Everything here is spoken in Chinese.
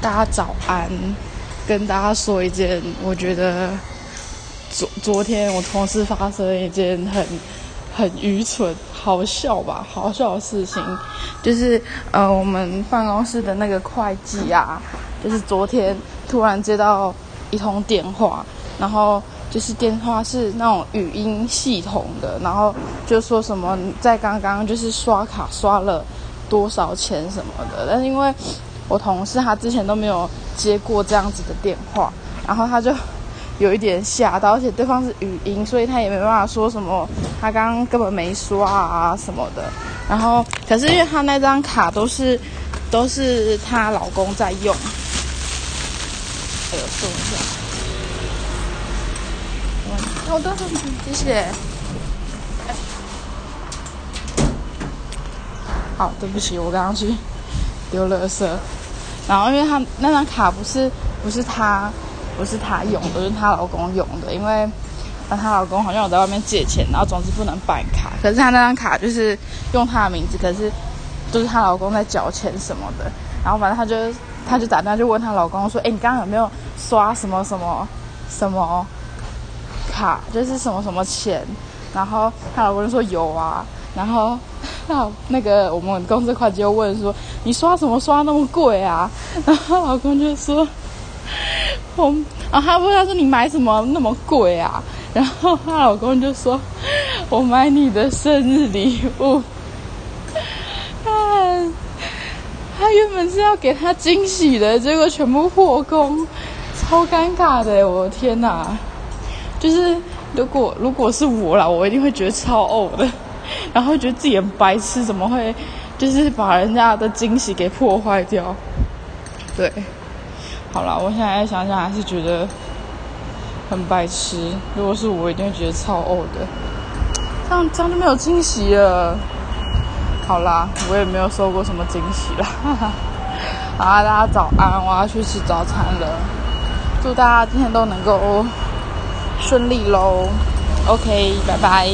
大家早安，跟大家说一件我觉得昨昨天我同事发生一件很很愚蠢、好笑吧，好笑的事情，就是呃我们办公室的那个会计啊，就是昨天突然接到一通电话，然后就是电话是那种语音系统的，然后就说什么在刚刚就是刷卡刷了多少钱什么的，但是因为我同事他之前都没有接过这样子的电话，然后他就有一点吓到，而且对方是语音，所以他也没办法说什么，他刚刚根本没刷啊什么的。然后，可是因为他那张卡都是都是她老公在用，哎呦，送一下，好的，谢谢。好，对不起，我刚刚去丢垃圾。然后，因为她那张卡不是不是她不是她用的，是她老公用的。因为她老公好像有在外面借钱，然后总之不能办卡。可是她那张卡就是用她的名字，可是都是她老公在缴钱什么的。然后反正她就她就打电话就问她老公说：“哎，你刚刚有没有刷什么什么什么卡？就是什么什么钱？”然后她老公就说：“有啊。”然后。那那个我们公司会计又问说：“你刷什么刷那么贵啊？” 然后老公就说：“我……啊，他问他说你买什么那么贵啊？” 然后她老公就说：“我买你的生日礼物。” 啊，他原本是要给他惊喜的，结果全部破功，超尴尬的！我的天哪！就是如果如果是我啦，我一定会觉得超呕的。然后觉得自己很白痴，怎么会就是把人家的惊喜给破坏掉？对，好了，我现在想想还是觉得很白痴。如果是我，一定会觉得超呕的。这样这样就没有惊喜了。好啦，我也没有收过什么惊喜了。好啦，大家早安，我要去吃早餐了。祝大家今天都能够顺利喽。OK，拜拜。